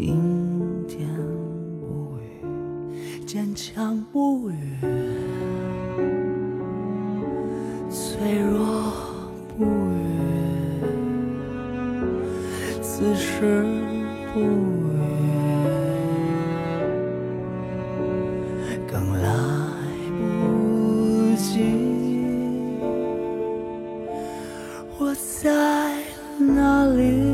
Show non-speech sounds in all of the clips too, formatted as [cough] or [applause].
阴天不语，坚强不语，脆弱不语，此时不语，更来不及。我在哪里？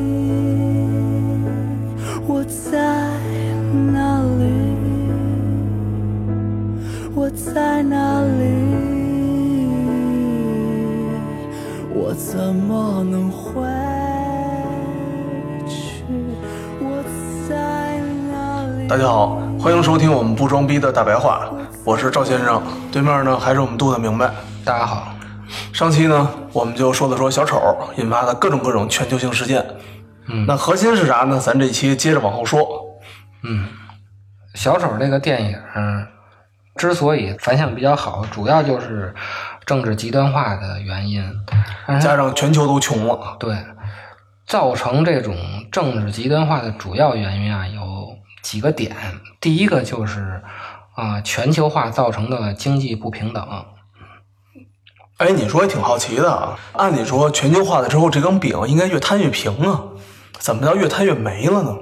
怎么能回去？我在哪里？大家好，欢迎收听我们不装逼的大白话，我是赵先生，对面呢还是我们杜的明白。大家好，上期呢，我们就说了说小丑引发的各种各种全球性事件。嗯，那核心是啥呢？咱这期接着往后说。嗯小丑这个电影之所以反响比较好，主要就是政治极端化的原因。加上全球都穷了，对，造成这种政治极端化的主要原因啊，有几个点。第一个就是啊、全球化造成的经济不平等。哎，你说也挺好奇的啊。按理说全球化了之后，这根饼应该越摊越平啊，怎么叫越摊越没了呢？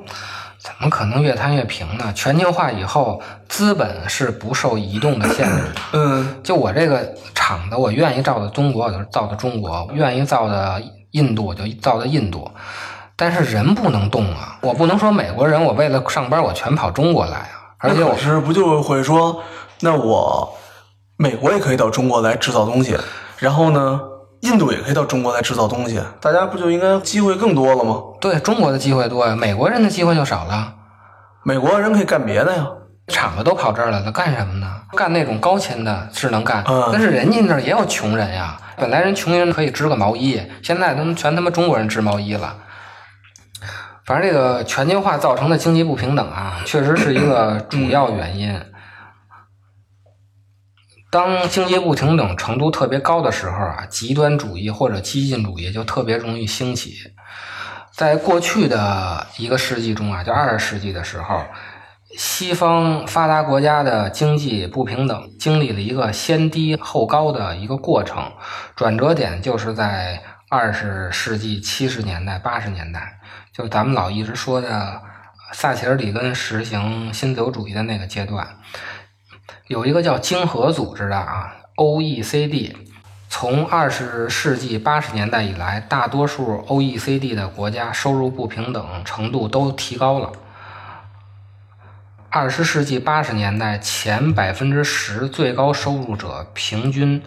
怎么可能越摊越平呢？全球化以后，资本是不受移动的限制的。嗯，就我这个厂子，我愿意造的中国，我就造的中国；愿意造的印度，我就造的印度。但是人不能动啊！我不能说美国人，我为了上班，我全跑中国来啊！而且我那可是不就会说，那我美国也可以到中国来制造东西，然后呢，印度也可以到中国来制造东西，大家不就应该机会更多了吗？对中国的机会多呀，美国人的机会就少了。美国人可以干别的呀。厂子都跑这儿来了，干什么呢？干那种高薪的是能干，嗯但是人家那儿也有穷人呀。本来人穷人可以织个毛衣，现在他们全他妈中国人织毛衣了。反正这个全球化造成的经济不平等啊，确实是一个主要原因。当经济不平等程度特别高的时候啊，极端主义或者激进主义就特别容易兴起。在过去的一个世纪中啊，就二十世纪的时候，西方发达国家的经济不平等经历了一个先低后高的一个过程，转折点就是在二十世纪七十年代、八十年代，就咱们老一直说的撒切尔理论实行新自由主义的那个阶段，有一个叫经合组织的啊，OECD。从二十世纪八十年代以来，大多数 OECD 的国家收入不平等程度都提高了。二十世纪八十年代前百分之十最高收入者平均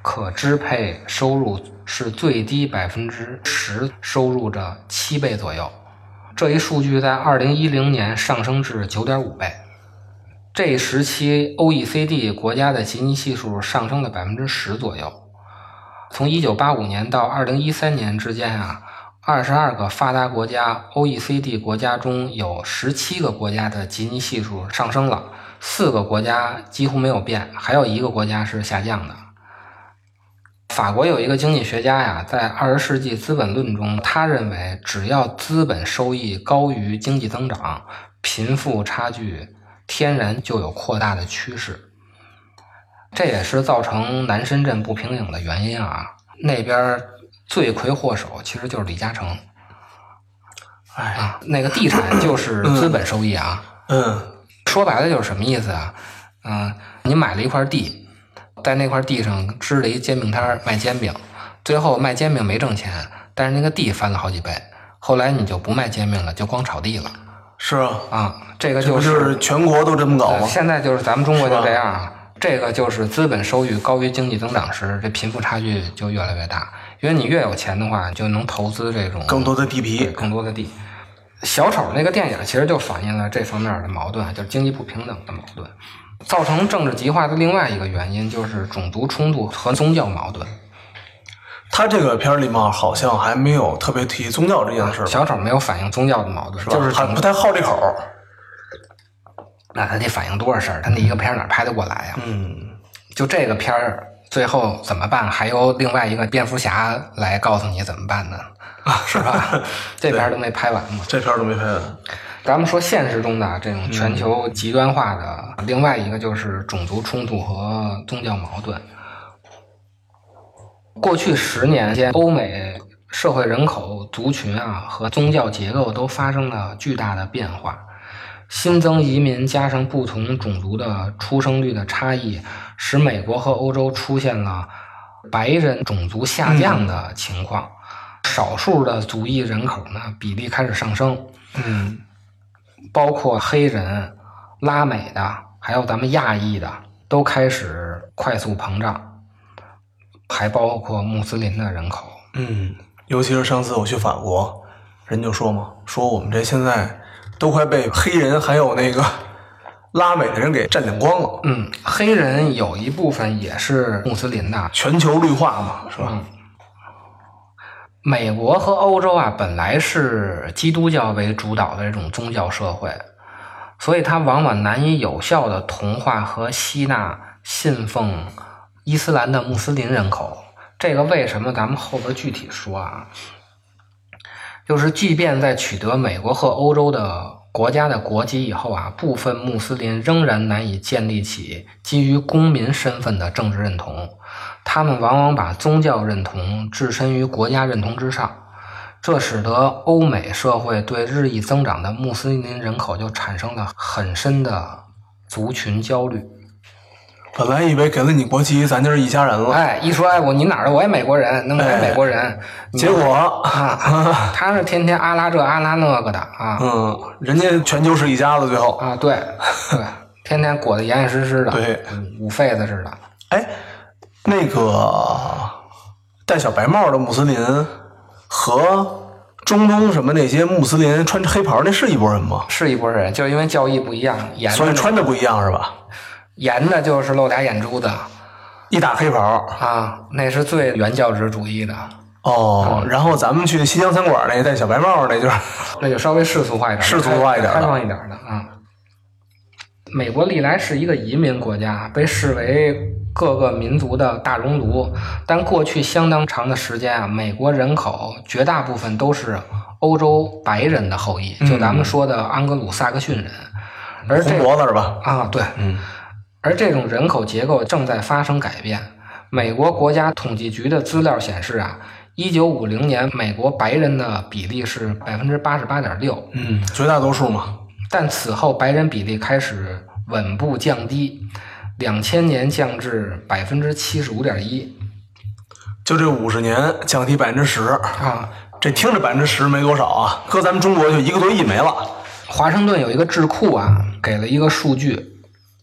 可支配收入是最低百分之十收入的七倍左右，这一数据在二零一零年上升至九点五倍。这一时期 OECD 国家的吉尼系数上升了百分之十左右。从一九八五年到二零一三年之间啊，二十二个发达国家 OECD 国家中有十七个国家的吉尼系数上升了，四个国家几乎没有变，还有一个国家是下降的。法国有一个经济学家呀，在《二十世纪资本论》中，他认为只要资本收益高于经济增长，贫富差距天然就有扩大的趋势。这也是造成南深圳不平等的原因啊。那边罪魁祸首其实就是李嘉诚哎，啊，那个地产 [clears throat] 就是资本收益啊。嗯，说白了就是什么意思啊？嗯、你买了一块地，在那块地上支了一煎饼摊儿卖煎饼，最后卖煎饼没挣钱，但是那个地翻了好几倍，后来你就不卖煎饼了，就光炒地了是啊，啊。这个就是就是全国都这么搞吗？现在就是咱们中国就这样啊，这个就是资本收益高于经济增长时，这贫富差距就越来越大。因为你越有钱的话，就能投资这种更多的地皮，更多的地。小丑那个电影其实就反映了这方面的矛盾，就是经济不平等的矛盾。造成政治极化的另外一个原因就是种族冲突和宗教矛盾。他这个片儿里面好像还没有特别提宗教这件事儿吧，小丑没有反映宗教的矛盾，是吧就是种还不太好这口儿。那他得反映多少事儿？他那一个片儿哪拍得过来呀、嗯，就这个片儿最后怎么办？还由另外一个蝙蝠侠来告诉你怎么办呢？啊 [laughs] 是吧？[laughs] 这片儿都没拍完嘛。这片儿都没拍完。咱们说现实中的这种全球极端化的，另外一个就是种族冲突和宗教矛盾。过去十年间，欧美社会人口族群啊和宗教结构都发生了巨大的变化。新增移民加上不同种族的出生率的差异，使美国和欧洲出现了白人种族下降的情况。少数的族裔人口呢比例开始上升，嗯，包括黑人、拉美的，还有咱们亚裔的，都开始快速膨胀，还包括穆斯林的人口。嗯，尤其是上次我去法国，人就说嘛，说我们这现在都快被黑人还有那个拉美的人给占领光了，嗯，黑人有一部分也是穆斯林的。全球绿化嘛，是吧？美国和欧洲啊，本来是基督教为主导的这种宗教社会，所以它往往难以有效的同化和吸纳信奉伊斯兰的穆斯林人口。这个为什么？咱们后边具体说啊。就是，即便在取得美国和欧洲的国家的国籍以后啊，部分穆斯林仍然难以建立起基于公民身份的政治认同。他们往往把宗教认同置身于国家认同之上，这使得欧美社会对日益增长的穆斯林人口就产生了很深的族群焦虑。本来以为给了你国籍，咱就是一家人了，哎，一说哎我你哪儿的？我也美国人，那我也美国人。你结果，[laughs] 啊，他是天天阿拉这阿拉那个的啊嗯，人家全球是一家子，最后，啊，对 [laughs] 对，天天裹得严严实实的，对捂，痱子似的。哎，那个戴小白帽的穆斯林和中东什么那些穆斯林穿黑袍那是一拨人吗？是一拨人，就因为教义不一样，严所以穿的不一样是吧？严的就是露俩眼珠子一打黑袍。啊，那是最原教旨主义的，哦，然后咱们去西江餐馆那戴小白帽那就是 [laughs] 那就稍微世俗化一点，世俗化一点的。开放一点的啊。美国历来是一个移民国家，被视为各个民族的大熔炉，但过去相当长的时间啊，美国人口绝大部分都是欧洲白人的后裔，就咱们说的安格鲁萨克逊人，而这红脖子是吧？啊，对，嗯，而这种人口结构正在发生改变。美国国家统计局的资料显示啊，一九五零年美国白人的比例是百分之八十八点六，嗯，绝大多数嘛。但此后白人比例开始稳步降低，两千年降至百分之七十五点一就这五十年降低百分之十，啊。这听着百分之十没多少啊，搁咱们中国就一个多亿没了。华盛顿有一个智库啊，给了一个数据，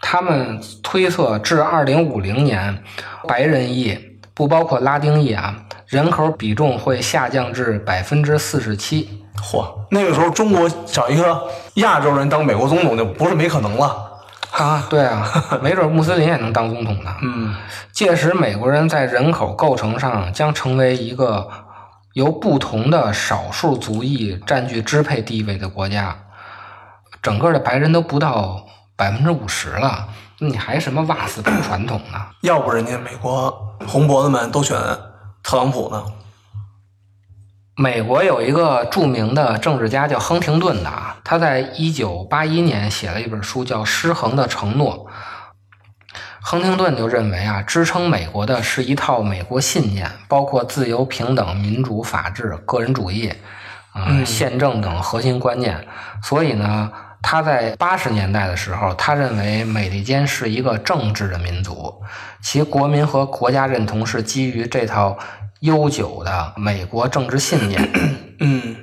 他们推测至二零五零年，白人裔不包括拉丁裔啊，人口比重会下降至百分之四十七。嚯，那个时候中国找一个亚洲人当美国总统就不是没可能了。啊，对啊，[laughs] 没准穆斯林也能当总统呢。嗯，届时，美国人在人口构成上将成为一个由不同的少数族裔占据支配地位的国家。整个的白人都不到百分之五十了，你还什么挖死不传统呢？要不人家美国红脖子们都选特朗普呢。美国有一个著名的政治家叫亨廷顿的啊，他在一九八一年写了一本书叫《失衡的承诺》。亨廷顿就认为啊，支撑美国的是一套美国信念，包括自由、平等、民主、法治、个人主义，宪政等核心观念。所以呢，他在八十年代的时候，他认为美利坚是一个政治的民族，其国民和国家认同是基于这套悠久的美国政治信念。[clears throat] 嗯，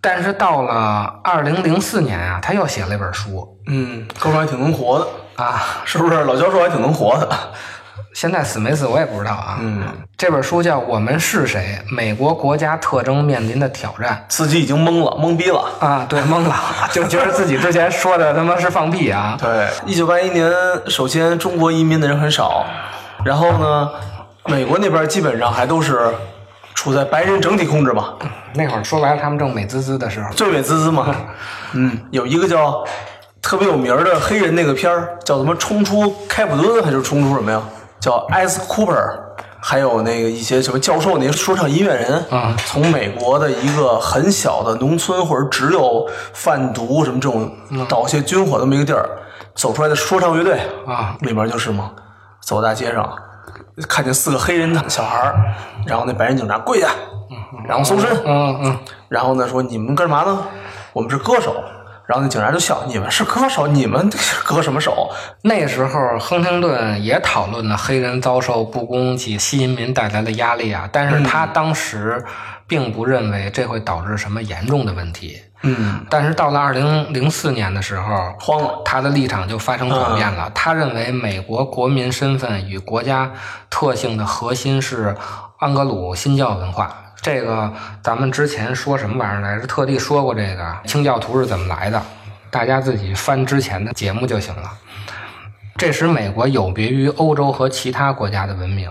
但是到了二零零四年啊，他又写了一本书嗯，哥们还挺能活的，啊，是不是？老教授还挺能活的。[laughs] 现在死没死我也不知道啊。嗯，这本书叫《我们是谁：美国国家特征面临的挑战自己已经懵了，懵逼了。》啊，对，懵了，就觉得自己之前说的他妈是放屁啊。对，一九八一年，首先中国移民的人很少，然后呢，美国那边基本上还都是处在白人整体控制嘛，那会儿说白了，他们正美滋滋的时候，最美滋滋嘛。嗯，有一个叫特别有名儿的黑人那个片儿，叫什么《冲出开普敦》还是《冲出什么呀？叫艾斯库珀。还有那个一些什么教授，那些说唱音乐人，嗯从美国的一个很小的农村或者只有贩毒什么这种倒些军火这么一个地儿，走出来的说唱乐队啊，里面就是嘛，走大街上，看见四个黑人的小孩儿，然后那白人警察跪下，然后搜身，嗯嗯，然后呢说你们干嘛呢？我们是歌手。然后那警察就笑，你们是歌手，你们歌什么手？那时候亨廷顿也讨论了黑人遭受不公及新移民带来的压力啊，但是他当时并不认为这会导致什么严重的问题。嗯，但是到了二零零四年的时候，慌了。他的立场就发生转变了。他认为美国国民身份与国家特性的核心是安格鲁新教文化。这个咱们之前说什么玩意儿来着？特地说过这个清教徒是怎么来的，大家自己翻之前的节目就行了。这使美国有别于欧洲和其他国家的文明。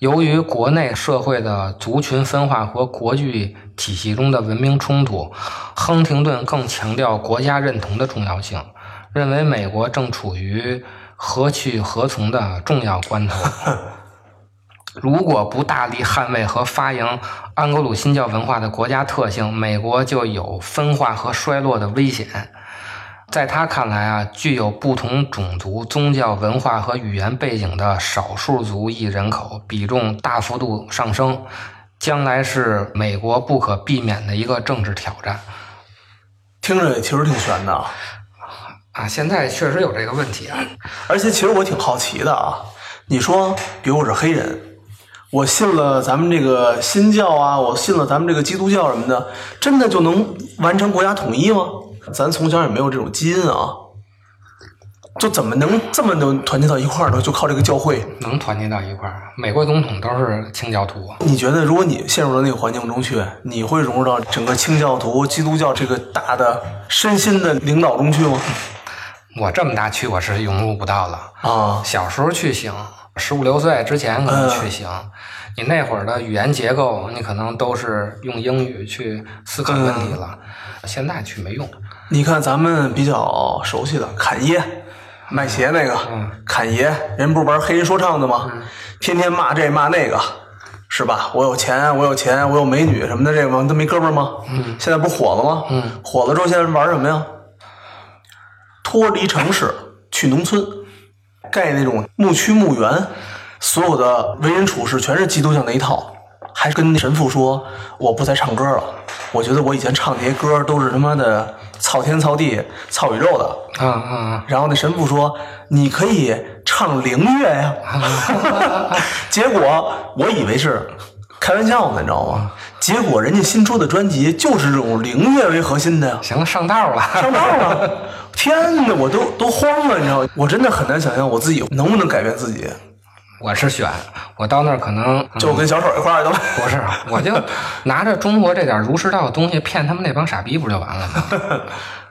由于国内社会的族群分化和国际体系中的文明冲突，亨廷顿更强调国家认同的重要性，认为美国正处于何去何从的重要关头。[laughs] 如果不大力捍卫和发扬安格鲁新教文化的国家特性，美国就有分化和衰落的危险。在他看来啊，具有不同种族、宗教、文化和语言背景的少数族裔人口比重大幅度上升，将来是美国不可避免的一个政治挑战。听着也其实挺悬的啊，啊，现在确实有这个问题啊。而且其实我挺好奇的啊。你说，比如我是黑人，我信了咱们这个新教啊，我信了咱们这个基督教什么的，真的就能完成国家统一吗？咱从小也没有这种基因啊，就怎么能这么能团结到一块儿呢？就靠这个教会。能团结到一块儿，美国总统都是清教徒。你觉得，如果你陷入到那个环境中去，你会融入到整个清教徒、基督教这个大的身心的领导中去吗？我这么大去，我是融入不到了。啊，小时候去行，十五六岁之前可能去行。你那会儿的语言结构，你可能都是用英语去思考问题了。现在去没用。你看咱们比较熟悉的侃爷，卖鞋那个，侃爷，人不是玩黑人说唱的吗？天天骂这骂那个，是吧？我有钱，我有钱，我有美女什么的，这个都没哥们儿吗？现在不火了吗？火了之后现在玩什么呀？脱离城市，去农村，盖那种牧区墓园，所有的为人处事全是基督教那一套。还跟神父说，我不再唱歌了，我觉得我以前唱那些歌都是他妈的操天操地、操宇宙的。啊啊啊！然后那神父说：“你可以唱灵乐呀。[laughs] ”结果我以为是开玩笑呢，你知道吗？结果人家新出的专辑就是这种灵乐为核心的呀，行了，上道了。上道了！天哪，我都都慌了，你知道吗？我真的很难想象我自己能不能改变自己，我是选，我到那儿可能嗯就跟小丑一块儿的。不是，[laughs] 我就拿着中国这点儒释道的东西骗他们那帮傻逼，不就完了吗？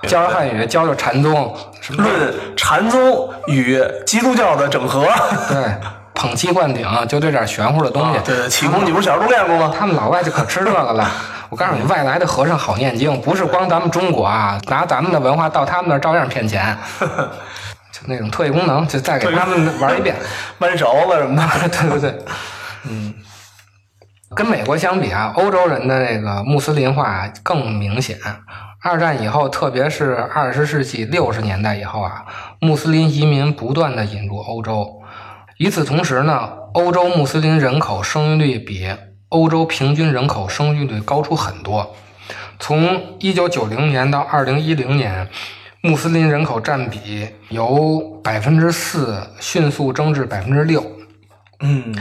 教 [laughs] 教汉语，教教禅宗，论禅宗与基督教的整合。对，捧气灌顶，就这点玄乎的东西。对对，气功你不是小时候练过吗？他们老外就可吃这个了。我告诉你，外来的和尚好念经，不是光咱们中国啊，拿咱们的文化到他们那儿照样骗钱。[laughs] 就那种特异功能，就再给他们玩一遍。弯勺子什么的。[laughs] 对对对，[laughs] 嗯，跟美国相比啊，欧洲人的那个穆斯林化更明显。二战以后，特别是二十世纪六十年代以后啊，穆斯林移民不断的引入欧洲。与此同时呢，欧洲穆斯林人口生育率比欧洲平均人口生育率高出很多。从一九九零年到二零一零年，穆斯林人口占比由百分之四迅速增至百分之六。嗯，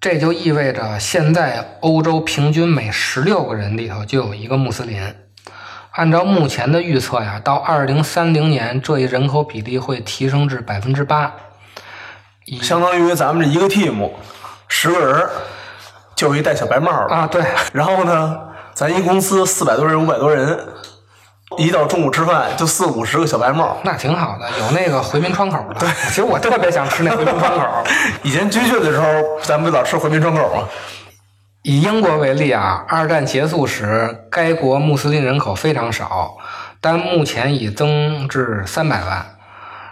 这就意味着现在欧洲平均每十六个人里头就有一个穆斯林。按照目前的预测呀，到二零三零年，这一人口比例会提升至百分之八。相当于咱们这一个 team 十个人，就一戴小白帽的啊，对。然后呢，咱一公司四百多人、五百多人，一到中午吃饭就四五十个小白帽，那挺好的，有那个回民窗口的。对，其实我特别想吃那回民窗口。[laughs] 以前军训的时候，咱们不老吃回民窗口吗？以英国为例啊，二战结束时，该国穆斯林人口非常少，但目前已增至三百万。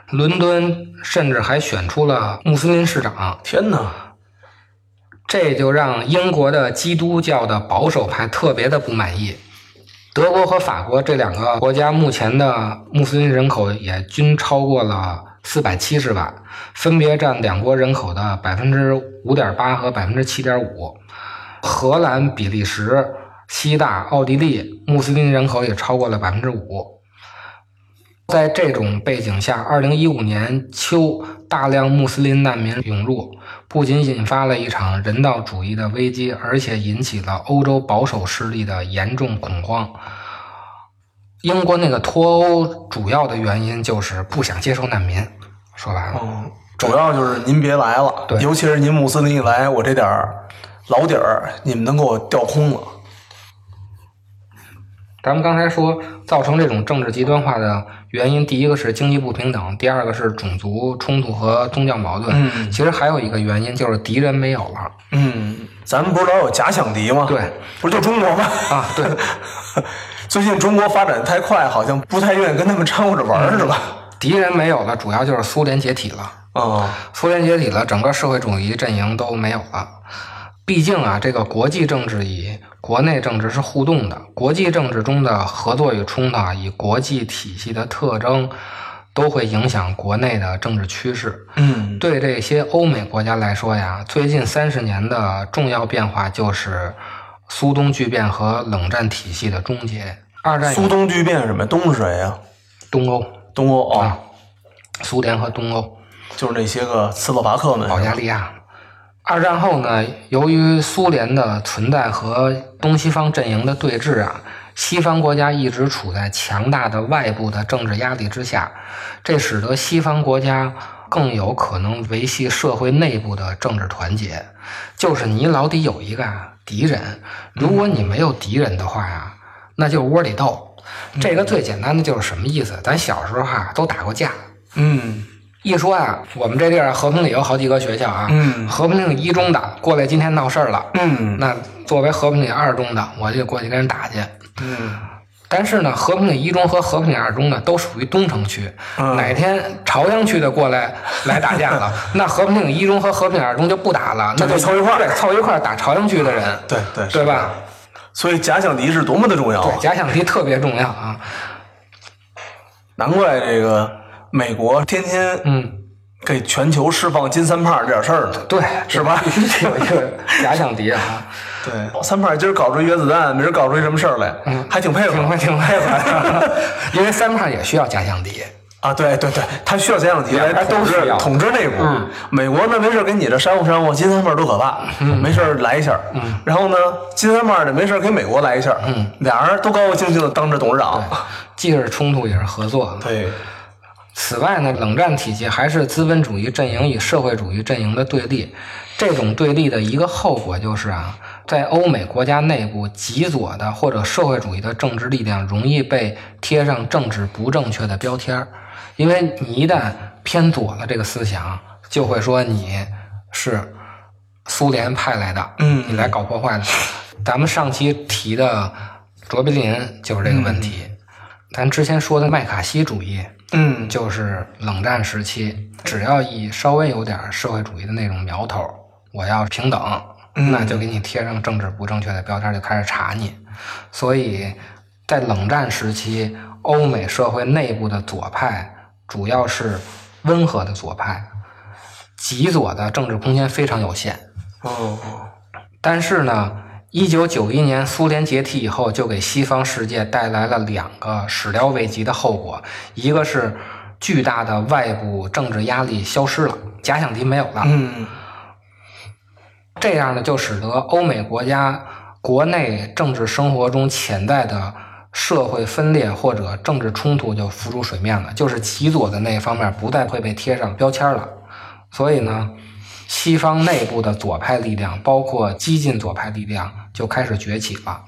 伦敦甚至还选出了穆斯林市长。天哪！这就让英国的基督教的保守派特别的不满意。德国和法国这两个国家目前的穆斯林人口也均超过了四百七十万，分别占两国人口的百分之五点八和百分之七点五。荷兰、比利时、西大、奥地利穆斯林人口也超过了百分之五。在这种背景下，二零一五年秋，大量穆斯林难民涌入，不仅引发了一场人道主义的危机，而且引起了欧洲保守势力的严重恐慌。英国那个脱欧主要的原因就是不想接受难民。说白了，主要就是您别来了，对，尤其是您穆斯林一来，我这点儿。老底儿，你们能给我调空了。咱们刚才说，造成这种政治极端化的原因，第一个是经济不平等，第二个是种族冲突和宗教矛盾。嗯，其实还有一个原因就是敌人没有了。嗯，咱们不是老有假想敌吗？对，不是就中国吗？啊，对。[laughs] 最近中国发展太快，好像不太愿意跟他们掺和着玩，是吧？敌人没有了，主要就是苏联解体了。啊，苏联解体了，整个社会主义阵营都没有了。毕竟啊，这个国际政治与国内政治是互动的。国际政治中的合作与冲突啊，以国际体系的特征，都会影响国内的政治趋势。嗯，对这些欧美国家来说呀，最近三十年的重要变化就是苏东巨变和冷战体系的终结。二战苏东巨变是什么？东是谁呀？东欧，东欧啊，苏联和东欧，就是那些个斯洛伐克们，保加利亚。二战后呢，由于苏联的存在和东西方阵营的对峙啊，西方国家一直处在强大的外部的政治压力之下，这使得西方国家更有可能维系社会内部的政治团结。就是你老得有一个敌人，如果你没有敌人的话呀，那就窝里斗。这个最简单的就是什么意思？咱小时候哈都打过架，嗯。一说啊，我们这地儿和平里有好几个学校啊。嗯。和平里一中的过来，今天闹事儿了。嗯。那作为和平里二中的，我就过去跟人打去。嗯。但是呢，和平里一中和和平里二中呢，都属于东城区。嗯。哪天朝阳区的过来来打架了，[laughs] 那和平里一中和和平里二中就不打了，那就凑一块儿，对，凑一块儿打朝阳区的人。对对。对吧？所以假想敌是多么的重要。对，假想敌特别重要啊。难怪这个美国天天嗯。给全球释放金三胖这点事儿呢，对，是吧？[laughs] 有一个假想敌啊！[laughs] 对，三胖今儿搞出原子弹，明儿搞出一什么事儿来，嗯，还挺配合，挺挺配合。[laughs] 因为三胖也需要假想敌啊！对对对，他需要假想敌来统治统治内部。嗯，美国呢没事给你这煽乎煽乎，金三胖多可怕！嗯，没事来一下。嗯，然后呢，金三胖呢没事给美国来一下。嗯，俩人都高高兴兴的当着董事长，既是冲突也是合作。对。此外呢，冷战体系还是资本主义阵营与社会主义阵营的对立。这种对立的一个后果就是啊，在欧美国家内部，极左的或者社会主义的政治力量容易被贴上政治不正确的标签儿，因为你一旦偏左了，这个思想就会说你是苏联派来的，嗯，你来搞破坏的。咱们上期提的卓别林就是这个问题，咱之前说的麦卡锡主义。嗯，就是冷战时期，只要一稍微有点社会主义的那种苗头，我要平等，那就给你贴上政治不正确的标签，就开始查你。所以在冷战时期，欧美社会内部的左派主要是温和的左派，极左的政治空间非常有限。哦，但是呢。一九九一年，苏联解体以后，就给西方世界带来了两个始料未及的后果：一个是巨大的外部政治压力消失了，假想敌没有了。嗯，这样呢，就使得欧美国家国内政治生活中潜在的社会分裂或者政治冲突就浮出水面了，就是极左的那一方面不再会被贴上标签了。所以呢，西方内部的左派力量，包括激进左派力量，就开始崛起了。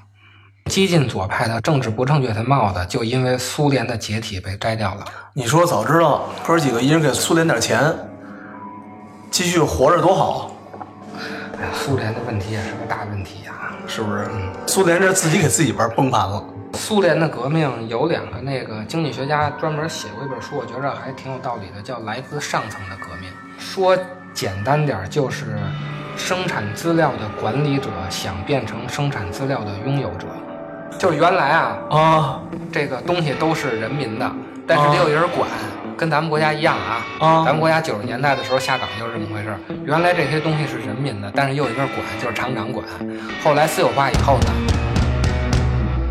激进左派的政治不正确的帽子，就因为苏联的解体被摘掉了。你说早知道哥几个一人给苏联点钱，继续活着多好，哎呀，苏联的问题也是个大问题呀、是不是？苏联这自己给自己玩崩盘了。苏联的革命有两个那个经济学家专门写过一本书，我觉着还挺有道理的，叫来自上层的革命。说简单点儿，就是生产资料的管理者想变成生产资料的拥有者。就是原来啊，啊这个东西都是人民的，但是得有人管，跟咱们国家一样啊。啊咱们国家九十年代的时候下岗就是这么回事儿。原来这些东西是人民的，但是又有一个人管，就是厂长管。后来私有化以后呢，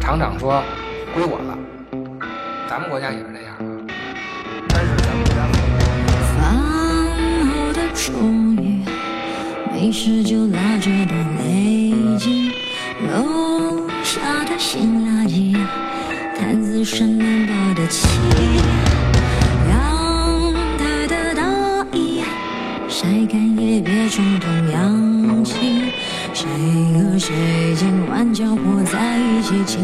厂长说归我了。咱们国家也是这样啊，但是咱们国家。终于，没事就拉着的累积，楼下的新垃圾，看似生暖抱的气，阳台的大衣，晒干也别冲动扬起。谁和谁今晚搅和在一起，